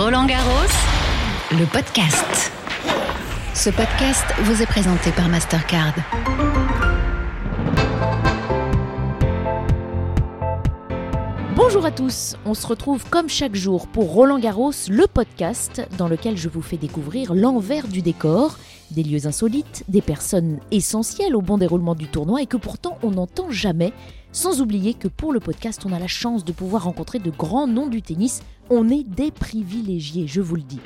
Roland Garros, le podcast. Ce podcast vous est présenté par Mastercard. Bonjour à tous, on se retrouve comme chaque jour pour Roland Garros, le podcast dans lequel je vous fais découvrir l'envers du décor, des lieux insolites, des personnes essentielles au bon déroulement du tournoi et que pourtant on n'entend jamais, sans oublier que pour le podcast on a la chance de pouvoir rencontrer de grands noms du tennis, on est des privilégiés, je vous le dis.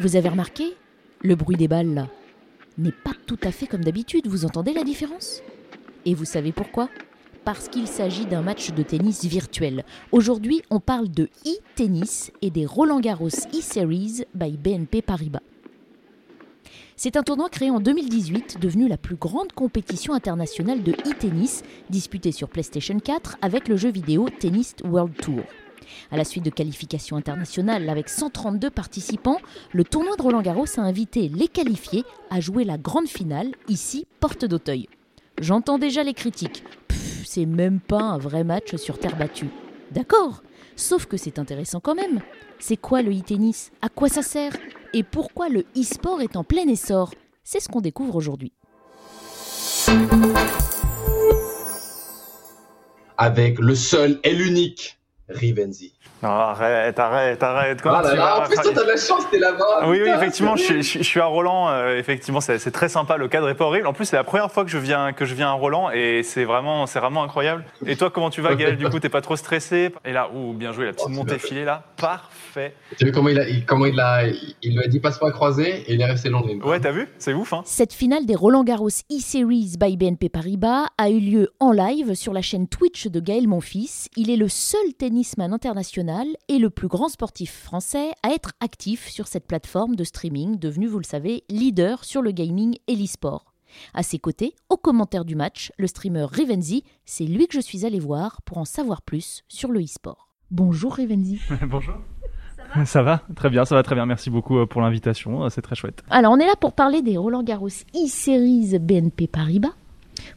Vous avez remarqué? Le bruit des balles n'est pas tout à fait comme d'habitude, vous entendez la différence? Et vous savez pourquoi? Parce qu'il s'agit d'un match de tennis virtuel. Aujourd'hui, on parle de e-tennis et des Roland Garros e-Series by BNP Paribas. C'est un tournoi créé en 2018, devenu la plus grande compétition internationale de e-tennis, disputée sur PlayStation 4 avec le jeu vidéo Tennis World Tour. À la suite de qualifications internationales avec 132 participants, le tournoi de Roland Garros a invité les qualifiés à jouer la grande finale, ici, porte d'Auteuil. J'entends déjà les critiques. C'est même pas un vrai match sur terre battue. D'accord, sauf que c'est intéressant quand même. C'est quoi le e-tennis? À quoi ça sert? Et pourquoi le e-sport est en plein essor C'est ce qu'on découvre aujourd'hui. Avec le seul et l'unique Rivenzi. Non, arrête, arrête, arrête. Comment Ah là tu là, vas en plus, toi, t'as de la chance, t'es là-bas. Oui, oui, Putain, effectivement, je, suis- je- je suis à Roland. euh, effectivement, c'est c'est très sympa. Le cadre est pas horrible. En plus, c'est la première fois que je viens que je viens à Roland et c'est vraiment, c'est vraiment incroyable. Et toi, comment tu vas, Gaël? Du coup, t'es pas trop stressé? Et là, ouh, bien joué, la petite Oh, montée filée là, parfait. Tu as vu comment il a, il- comment il a, il, il lui a dit passe pas croisé et il est resté long. Ouais, t'as vu? C'est ouf, hein Cette finale des Roland Garros e-Series by BNP Paribas a eu lieu en live sur la chaîne Twitch de Gaël Monfils. Il est le seul international et le plus grand sportif français à être actif sur cette plateforme de streaming devenue, vous le savez, leader sur le gaming et l'e-sport. À ses côtés, au commentaire du match, le streamer Rivenzi, c'est lui que je suis allé voir pour en savoir plus sur le e-sport. Bonjour Rivenzi. Bonjour. Ça va? Très bien, ça va très bien. Merci beaucoup euh, pour l'invitation. euh, C'est très chouette. Alors, on est là pour parler des Roland Garros e-Series BNP Paribas.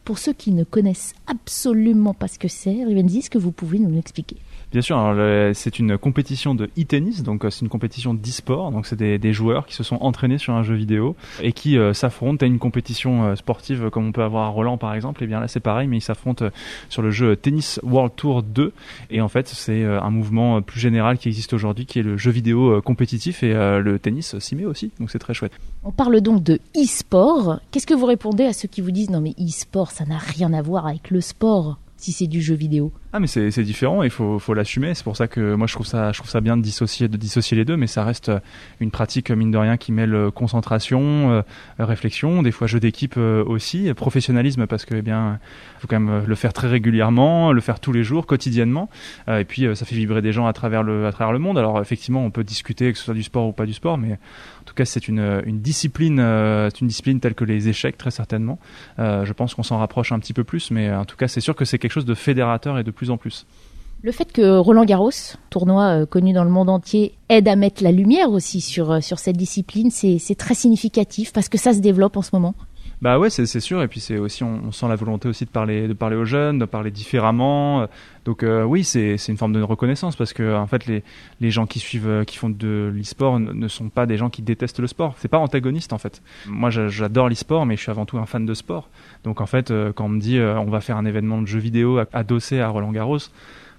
Pour ceux qui ne connaissent absolument pas ce que c'est, Rivenzi, est-ce que vous pouvez nous l'expliquer? Bien sûr, le- c'est une compétition de e-tennis, donc euh, c'est une compétition d'e-sport, donc c'est des, des joueurs qui se sont entraînés sur un jeu vidéo et qui euh, s'affrontent à une compétition euh, sportive euh, comme on peut avoir à Roland par exemple, et bien là c'est pareil, mais ils s'affrontent euh, sur le jeu Tennis World Tour 2 et en fait c'est euh, un mouvement euh, plus général qui existe aujourd'hui qui est le jeu vidéo euh, compétitif. Et euh, le tennis s'y met aussi, donc c'est très chouette. On parle donc de e-sport. Qu'est-ce que vous répondez à ceux qui vous disent non mais e-sport, ça n'a rien à voir avec le sport si c'est du jeu vidéo Ah mais c'est différent, il faut, l'assumer. C'est pour ça que moi je trouve ça, je trouve ça bien de dissocier, de dissocier les deux, mais ça reste euh, une pratique mine de rien qui mêle euh, concentration, euh, réflexion, des fois jeu d'équipe aussi, professionnalisme parce que eh bien faut quand même le faire très régulièrement, le faire tous les jours, quotidiennement, et puis ça fait vibrer des gens à travers le, à travers le monde. Alors effectivement on peut discuter que ce soit du sport ou pas du sport, mais en tout cas c'est une, une discipline, une discipline telle que les échecs très certainement. Je pense qu'on s'en rapproche un petit peu plus, mais en tout cas c'est sûr que c'est quelque chose de fédérateur et de plus Le fait que Roland Garros, tournoi euh, connu dans le monde entier, aide à mettre la lumière aussi sur, euh, sur cette discipline, c'est très significatif parce que ça se développe en ce moment. Bah ouais, c'est sûr. Et puis c'est aussi, on, on sent la volonté aussi de parler, de parler aux jeunes, de parler différemment. Donc euh, oui, c'est une forme de reconnaissance parce que en fait les les gens qui suivent, euh, qui font de l'e-sport ne, sont pas des gens qui détestent le sport. C'est pas antagoniste en fait. Moi, j'a- j'adore l'e-sport, mais je suis avant tout un fan de sport. Donc en fait, euh, quand on me dit euh, on va faire un événement de jeux vidéo adossé à Roland Garros.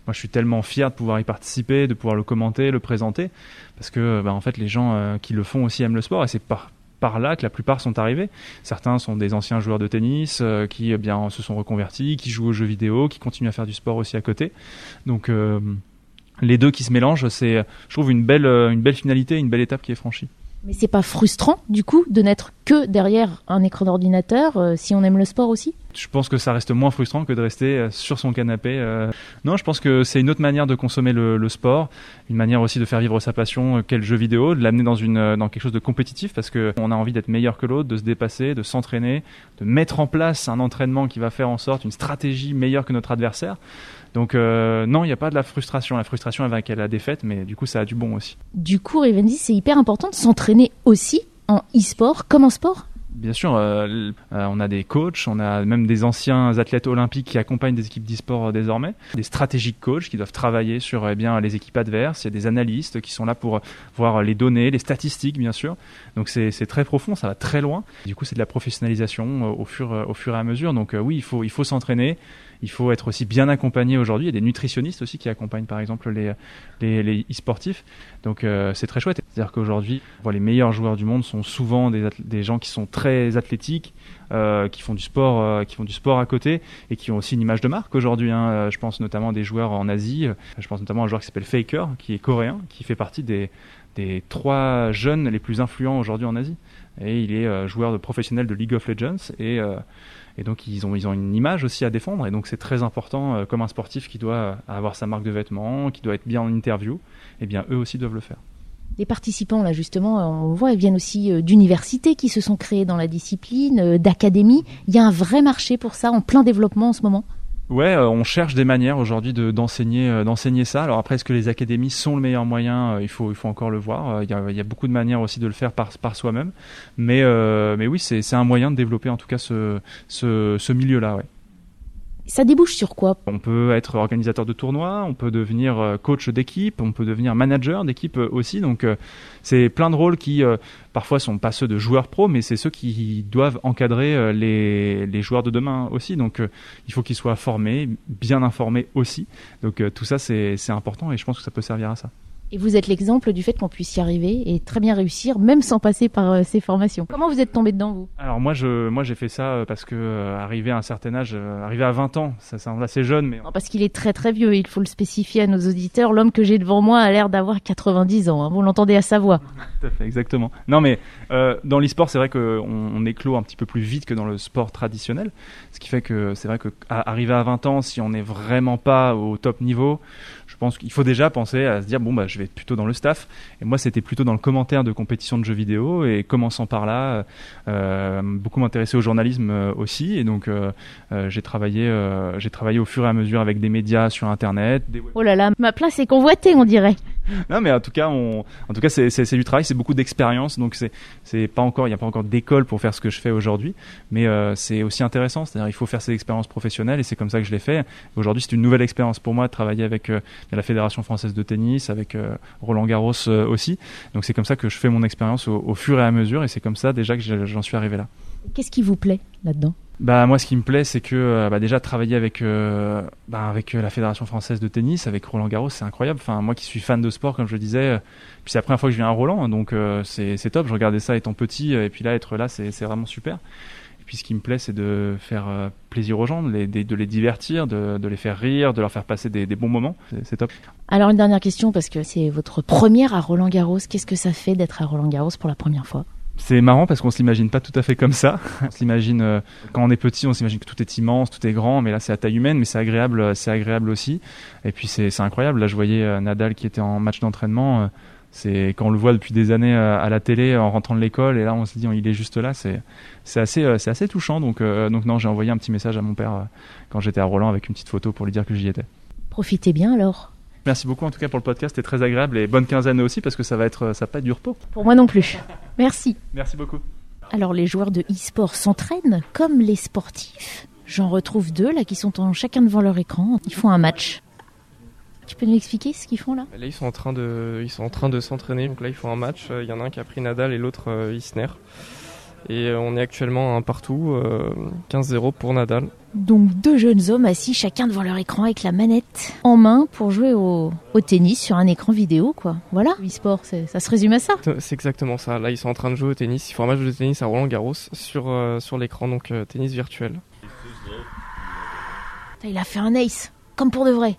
Moi, je suis tellement fier de pouvoir y participer, de pouvoir le commenter, le présenter, parce que, bah, en fait, les gens qui le font aussi aiment le sport, et c'est par par là que la plupart sont arrivés. Certains sont des anciens joueurs de tennis euh, qui eh se sont reconvertis, qui jouent aux jeux vidéo, qui continuent à faire du sport aussi à côté. Donc euh, les deux qui se mélangent, c'est je trouve une belle euh, une belle finalité, une belle étape qui est franchie. Mais c'est pas frustrant du coup de n'être que derrière un écran d'ordinateur euh, si on aime le sport aussi? Je pense que ça reste moins frustrant que de rester euh, sur son canapé. euh. Non, je pense que c'est une autre manière de consommer le, sport, une manière aussi de faire vivre sa passion, le jeu vidéo, de l'amener dans dans quelque chose de compétitif parce que on a envie d'être meilleur que l'autre, de se dépasser, de s'entraîner, de mettre en place un entraînement qui va faire en sorte une stratégie meilleure que notre adversaire. Donc euh, non, il n'y a pas de la frustration. La frustration elle va avec la défaite, mais du coup ça a du bon aussi. Du coup, Rivendi, c'est hyper important de s'entraîner aussi en e-sport comme en sport Bien sûr, euh, euh, on a des coachs, on a même des anciens athlètes olympiques qui accompagnent des équipes d'e-sport désormais, des stratégiques coachs qui doivent travailler sur eh bien les équipes adverses, il y a des analystes qui sont là pour voir les données, les statistiques bien sûr. Donc c'est très profond, ça va très loin. Du coup, c'est de la professionnalisation au fur au fur et à mesure. Donc oui, il faut il faut s'entraîner. Il faut être aussi bien accompagné aujourd'hui. Il y a des nutritionnistes aussi qui accompagnent par exemple les les e-sportifs. Donc c'est très chouette. C'est-à-dire qu'aujourd'hui, les meilleurs joueurs du monde sont souvent des, des gens qui sont très athlétiques, euh, qui font du sport, euh, qui font du sport à côté et qui ont aussi une image de marque aujourd'hui. Hein. Euh, je pense notamment à des joueurs en Asie. Je pense notamment à un joueur qui s'appelle Faker, qui est coréen, qui fait partie des, trois jeunes les plus influents aujourd'hui en Asie. Et il est joueur professionnel de League of Legends et et donc ils ont ils ont une image aussi à défendre et donc c'est très important comme un sportif qui doit avoir sa marque de vêtements, qui doit être bien en interview, et eh bien eux aussi doivent le faire les participants, là justement, on voit, ils viennent aussi euh, d'universités qui se sont créées dans la discipline, euh, d'académies. Il y a un vrai marché pour ça, en plein développement en ce moment. Ouais, euh, on cherche des manières aujourd'hui de, d'enseigner, d'enseigner ça. Alors après, est-ce que les académies sont le meilleur moyen Il faut, il faut encore le voir. Il y, a, beaucoup de manières aussi de le faire par, soi-même. Mais, mais oui, c'est, un moyen de développer en tout cas ce, ce, ce milieu-là. Ouais. Ça débouche sur quoi? On peut être organisateur de tournois, on peut devenir euh, coach d'équipe, on peut devenir manager d'équipe euh, aussi. Donc euh, c'est plein de rôles qui parfois sont pas ceux de joueurs pro, mais c'est ceux qui doivent encadrer les, les joueurs de demain aussi. Donc il faut qu'ils soient formés, bien informés aussi. Donc tout ça c'est important et je pense que ça peut servir à ça. Et vous êtes l'exemple du fait qu'on puisse y arriver et très bien réussir, même sans passer par euh, ces formations. Comment vous êtes tombé dedans, vous? Alors moi, je, moi, j'ai fait ça euh, parce que euh, arrivé à un certain âge, arrivé à 20 ans, ça semble assez jeune, mais non, parce qu'il est très très vieux. Il faut le spécifier à nos auditeurs. L'homme que j'ai devant moi a l'air d'avoir 90 ans. Hein. Vous l'entendez à sa voix. Tout à fait, exactement. Non, mais euh, dans l'e-sport, c'est vrai qu'on on éclot un petit peu plus vite que dans le sport traditionnel, ce qui fait que c'est vrai que arrivé à 20 ans, si on n'est vraiment pas au top niveau, pense qu'il faut déjà penser à se dire bon bah je vais être plutôt dans le staff. Et moi c'était plutôt dans le commentaire de compétition de jeux vidéo et commençant par là, euh, beaucoup m'intéresser au journalisme euh, aussi. Et donc euh, j'ai travaillé, j'ai travaillé au fur et à mesure avec des médias sur internet. Oh là là, ma place est convoitée on dirait. non mais en tout cas on, en tout cas c'est, c'est, du travail, c'est beaucoup d'expérience. Donc c'est c'est pas encore, il n'y a pas encore d'école pour faire ce que je fais aujourd'hui, mais c'est aussi intéressant. C'est-à-dire il faut faire ses expériences professionnelles et c'est comme ça que je l'ai fait. Aujourd'hui c'est une nouvelle expérience pour moi de travailler avec il y a la Fédération française de tennis, avec euh, Roland Garros euh, aussi. Donc c'est comme ça que je fais mon expérience au, fur et à mesure, et c'est comme ça déjà que j'en suis arrivé là. Qu'est-ce qui vous plaît là-dedans? Bah moi ce qui me plaît c'est que euh, bah, déjà travailler avec bah, avec la fédération française de tennis avec Roland Garros c'est incroyable enfin moi qui suis fan de sport comme je le disais puis c'est la première fois que je viens à Roland donc c'est top je regardais ça étant petit et puis là être là c'est vraiment super puis ce qui me plaît, c'est de faire euh, plaisir aux gens, de les, de les divertir, de, de, les faire rire, de leur faire passer des, des bons moments. C'est top. Alors une dernière question, parce que c'est votre première à Roland Garros. Qu'est-ce que ça fait d'être à Roland Garros pour la première fois? C'est marrant parce qu'on s'imagine pas tout à fait comme ça. On s'imagine euh, quand on est petit, on s'imagine que tout est immense, tout est grand, mais là c'est à taille humaine, mais c'est agréable, euh, c'est agréable aussi. Et puis c'est incroyable. Là, je voyais Nadal qui était en match d'entraînement c'est quand on le voit depuis des années euh, à la télé en rentrant de l'école et là on se dit il est juste là c'est c'est assez euh, c'est assez touchant donc euh, donc non j'ai envoyé un petit message à mon père quand j'étais à Roland avec une petite photo pour lui dire que j'y étais profitez bien alors Merci beaucoup en tout cas pour le podcast, c'était très agréable et bonne quinzaine aussi parce que ça va être ça va pas être du repos. Pour moi non plus. Merci. Merci beaucoup. Alors les joueurs de e-sport s'entraînent comme les sportifs. J'en retrouve deux là qui sont en, chacun devant leur écran. Ils font un match. Tu peux nous expliquer ce qu'ils font là? Là, ils sont en train de, ils sont en train de s'entraîner. Donc là, ils font un match. Il y en a un qui a pris Nadal et l'autre euh, Isner. Et euh, on est actuellement un partout, 15-0 euh, pour Nadal. Donc deux jeunes hommes assis chacun devant leur écran avec la manette en main pour jouer au, tennis sur un écran vidéo, quoi. Voilà, e-sport, ça se résume à ça. C'est exactement ça. Là, ils sont en train de jouer au tennis. Ils font un match de tennis à Roland Garros sur, sur l'écran, donc tennis virtuel. Il a fait un ace, comme pour de vrai.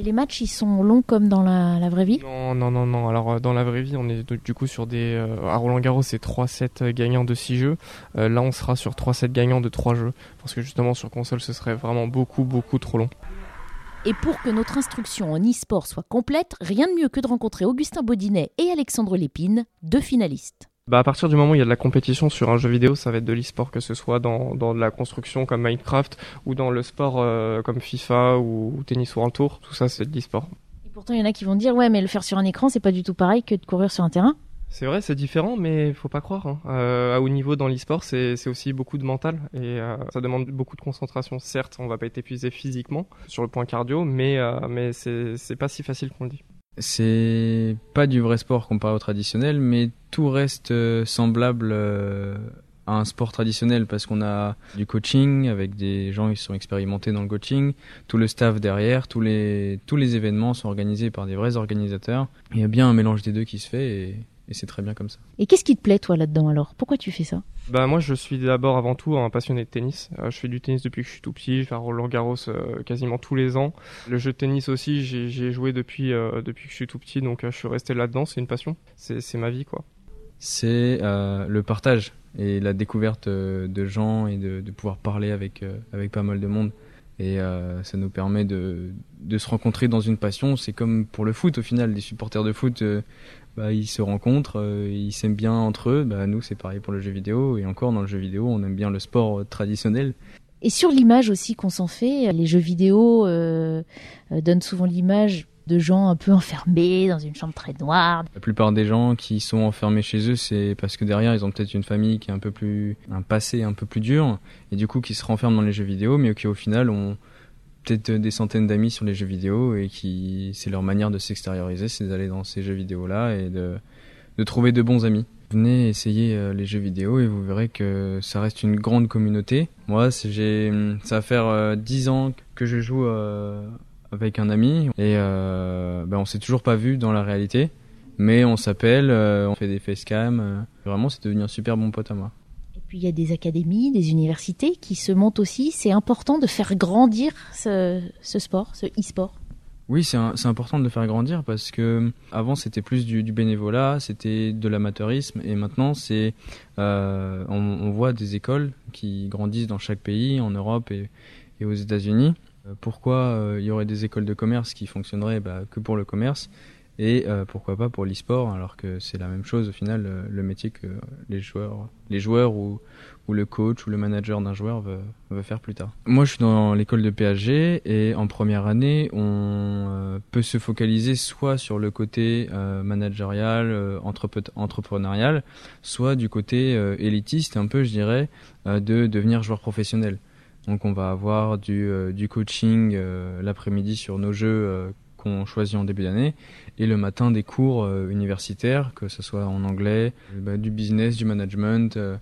Et les matchs, ils sont longs comme dans la, vraie vie? Non, non, non, non. Alors, euh, dans la vraie vie, on est du coup sur des. Euh, à Roland Garros, c'est 3 sets gagnants de 6 jeux. Euh, là, on sera sur 3 sets gagnants de 3 jeux. Parce que justement, sur console, ce serait vraiment beaucoup, beaucoup trop long. Et pour que notre instruction en e-sport soit complète, rien de mieux que de rencontrer Augustin Baudinet et Alexandre Lépine, deux finalistes. Bah à partir du moment où il y a de la compétition sur un jeu vidéo, ça va être de l'e-sport, que ce soit dans, dans de la construction comme Minecraft ou dans le sport euh, comme FIFA ou, Tennis World Tour. Tout ça, c'est de l'e-sport. Et pourtant, il y en a qui vont dire ouais, mais le faire sur un écran, c'est pas du tout pareil que de courir sur un terrain. C'est vrai, c'est différent, mais faut pas croire. Hein. Euh, à haut niveau dans l'e-sport, c'est aussi beaucoup de mental et euh, ça demande beaucoup de concentration. Certes, on va pas être épuisé physiquement sur le point cardio, mais euh, mais c'est pas si facile qu'on le dit. C'est pas du vrai sport comparé au traditionnel, mais tout reste semblable à un sport traditionnel parce qu'on a du coaching avec des gens qui sont expérimentés dans le coaching, tout le staff derrière, tous les tous les événements sont organisés par des vrais organisateurs. Il y a bien un mélange des deux qui se fait et et c'est très bien comme ça. Et qu'est-ce qui te plaît toi là-dedans alors? Pourquoi tu fais ça? Bah moi je suis d'abord avant tout un passionné de tennis. Euh, je fais du tennis depuis que je suis tout petit. Je fais Roland Garros euh, quasiment tous les ans. Le jeu de tennis aussi, j'ai joué depuis euh, depuis que je suis tout petit, donc je suis resté là-dedans. C'est une passion. C'est ma vie quoi. C'est le partage et la découverte de gens et de, de pouvoir parler avec avec pas mal de monde et ça nous permet de, de, se rencontrer dans une passion. C'est comme pour le foot au final, des supporters de foot bah, ils se rencontrent, euh, ils s'aiment bien entre eux. Bah, nous, c'est pareil pour le jeu vidéo. Et encore, dans le jeu vidéo, on aime bien le sport euh, traditionnel. Et sur l'image aussi qu'on s'en fait, les jeux vidéo euh, donnent souvent l'image de gens un peu enfermés dans une chambre très noire. La plupart des gens qui sont enfermés chez eux, c'est parce que derrière, ils ont peut-être une famille qui est un peu plus, un passé un peu plus dur, et du coup, qui se renferment dans les jeux vidéo, mais qui au final ont peut-être des centaines d'amis sur les jeux vidéo et qui c'est leur manière de s'extérioriser, c'est d'aller dans ces jeux vidéo là et de, de trouver de bons amis. Venez essayer euh, les jeux vidéo et vous verrez que ça reste une grande communauté. Moi, j'ai ça va faire 10 euh, ans que je joue euh, avec un ami et euh, ben on s'est toujours pas vu dans la réalité, mais on s'appelle, on fait des facecam. vraiment, c'est devenu un super bon pote à moi. Puis il y a des académies, des universités qui se montent aussi. C'est important de faire grandir ce, sport, ce e-sport. Oui, c'est important de le faire grandir parce que avant c'était plus du, bénévolat, c'était de l'amateurisme et maintenant c'est euh, on, voit des écoles qui grandissent dans chaque pays, en Europe et, aux États-Unis. Euh, pourquoi euh, il y aurait des écoles de commerce qui fonctionneraient bah, que pour le commerce et euh, pourquoi pas pour l'e-sport alors que c'est la même chose au final le métier que les joueurs les joueurs ou, ou le coach ou le manager d'un joueur veut, faire plus tard. Moi je suis dans l'école de PHG et en première année on peut se focaliser soit sur le côté managérial, entrepreneurial, soit du côté élitiste un peu je dirais de devenir joueur professionnel. Donc on va avoir du, du coaching l'après-midi sur nos jeux qu'on choisit en début d'année et le matin des cours euh, universitaires, que ce soit en anglais, bah, du business, du management, euh,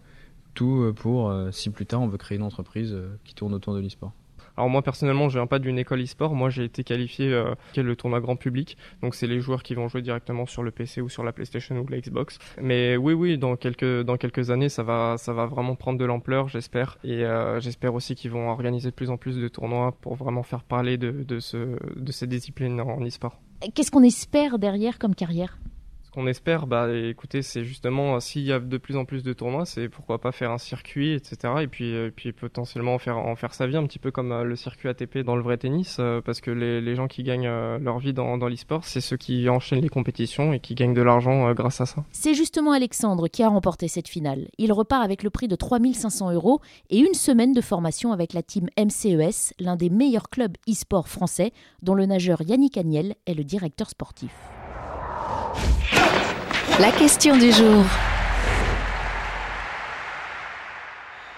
tout euh, pour si plus tard on veut créer une entreprise qui tourne autour de l'e-sport. Alors moi personnellement, je viens pas d'une école e-sport. Moi, j'ai été qualifié euh, le tournoi grand public. Donc c'est les joueurs qui vont jouer directement sur le PC ou sur la PlayStation ou la Xbox. Mais oui, oui, dans quelques dans quelques années, ça va vraiment prendre de l'ampleur, j'espère. Et euh, j'espère aussi qu'ils vont organiser de plus en plus de tournois pour vraiment faire parler de de ce de ces disciplines en e-sport. Qu'est-ce qu'on espère derrière comme carrière? Qu'on espère, bah écoutez, c'est justement s'il y a de plus en plus de tournois, c'est pourquoi pas faire un circuit, etc. Et puis, euh, puis potentiellement en faire, en faire sa vie, un petit peu comme euh, le circuit ATP dans le vrai tennis, euh, parce que les, gens qui gagnent leur vie dans, dans l'e-sport, c'est ceux qui enchaînent les compétitions et qui gagnent de l'argent grâce à ça. C'est justement Alexandre qui a remporté cette finale. Il repart avec le prix de 3500 euros et une semaine de formation avec la team MCES, l'un des meilleurs clubs e-sport français, dont le nageur Yannick Agnel est le directeur sportif. La question du jour.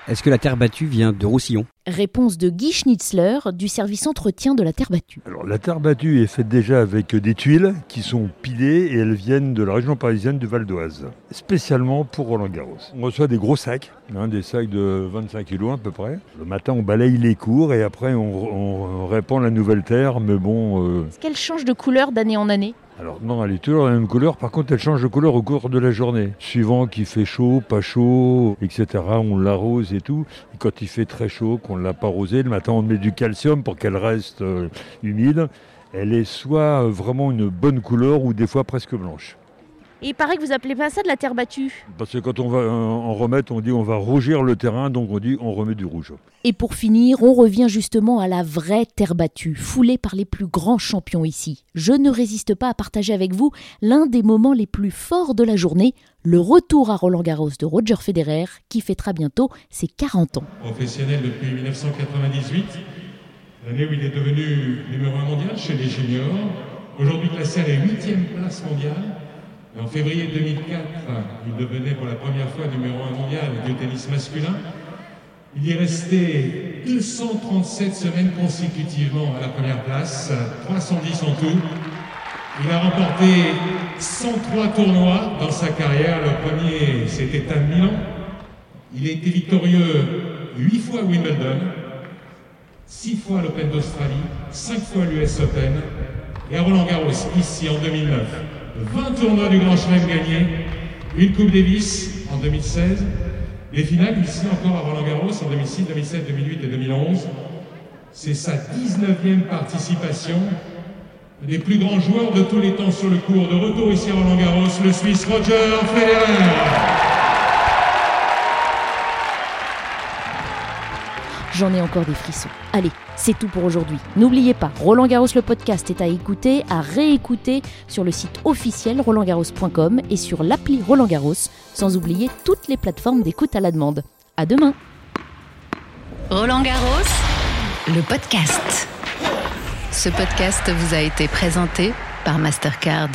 Est-ce que la terre battue vient de Roussillon Réponse de Guy Schnitzler du service entretien de la terre battue. Alors la terre battue est faite déjà avec des tuiles qui sont pilées et elles viennent de la région parisienne du Val d'Oise, spécialement pour Roland Garros. On reçoit des gros sacs, hein, des sacs de 25 kg à peu près. Le matin on balaye les cours et après on, répand la nouvelle terre, mais bon... Euh, Est-ce qu'elle change de couleur d'année en année? Alors non, elle est toujours la même couleur, par contre elle change de couleur au cours de la journée. Suivant qu'il fait chaud, pas chaud, etc. On l'arrose et tout. Quand il fait très chaud, qu'on ne l'a pas arrosé, le matin on met du calcium pour qu'elle reste euh, humide. Elle est soit vraiment une bonne couleur ou des fois presque blanche. Et il paraît que vous appelez pas ça de la terre battue. Parce que quand on va euh, en remettre, on dit on va rougir le terrain, donc on dit on remet du rouge. Et pour finir, on revient justement à la vraie terre battue, foulée par les plus grands champions ici. Je ne résiste pas à partager avec vous l'un des moments les plus forts de la journée, le retour à Roland Garros de Roger Federer, qui fêtera bientôt ses 40 ans. Professionnel depuis 1998, l'année où il est devenu numéro 1 mondial chez les juniors, aujourd'hui classé à la 8 place mondiale en février 2004, il devenait pour la première fois numéro 1 mondial du tennis masculin. Il y est resté 237 semaines consécutivement à la première place, 310 en tout. Il a remporté 103 tournois dans sa carrière. Le premier, c'était à Milan. Il a été victorieux 8 fois à Wimbledon, 6 fois à l'Open d'Australie, 5 fois à l'US Open et à Roland Garros, ici en 2009. 20 tournois du Grand Chelem gagnés, une Coupe Davis en 2016, les finales ici encore à Roland Garros en 2006, 2007, 2008 et 2011. C'est sa 19e participation. Des plus grands joueurs de tous les temps sur le cours. De retour ici à Roland Garros, le Suisse Roger Federer. J'en ai encore des frissons. Allez, c'est tout pour aujourd'hui. N'oubliez pas, Roland Garros le podcast est à écouter, à réécouter sur le site officiel rolandgarros.com et sur l'appli Roland Garros, sans oublier toutes les plateformes d'écoute à la demande. À demain. Roland Garros, le podcast. Ce podcast vous a été présenté par Mastercard.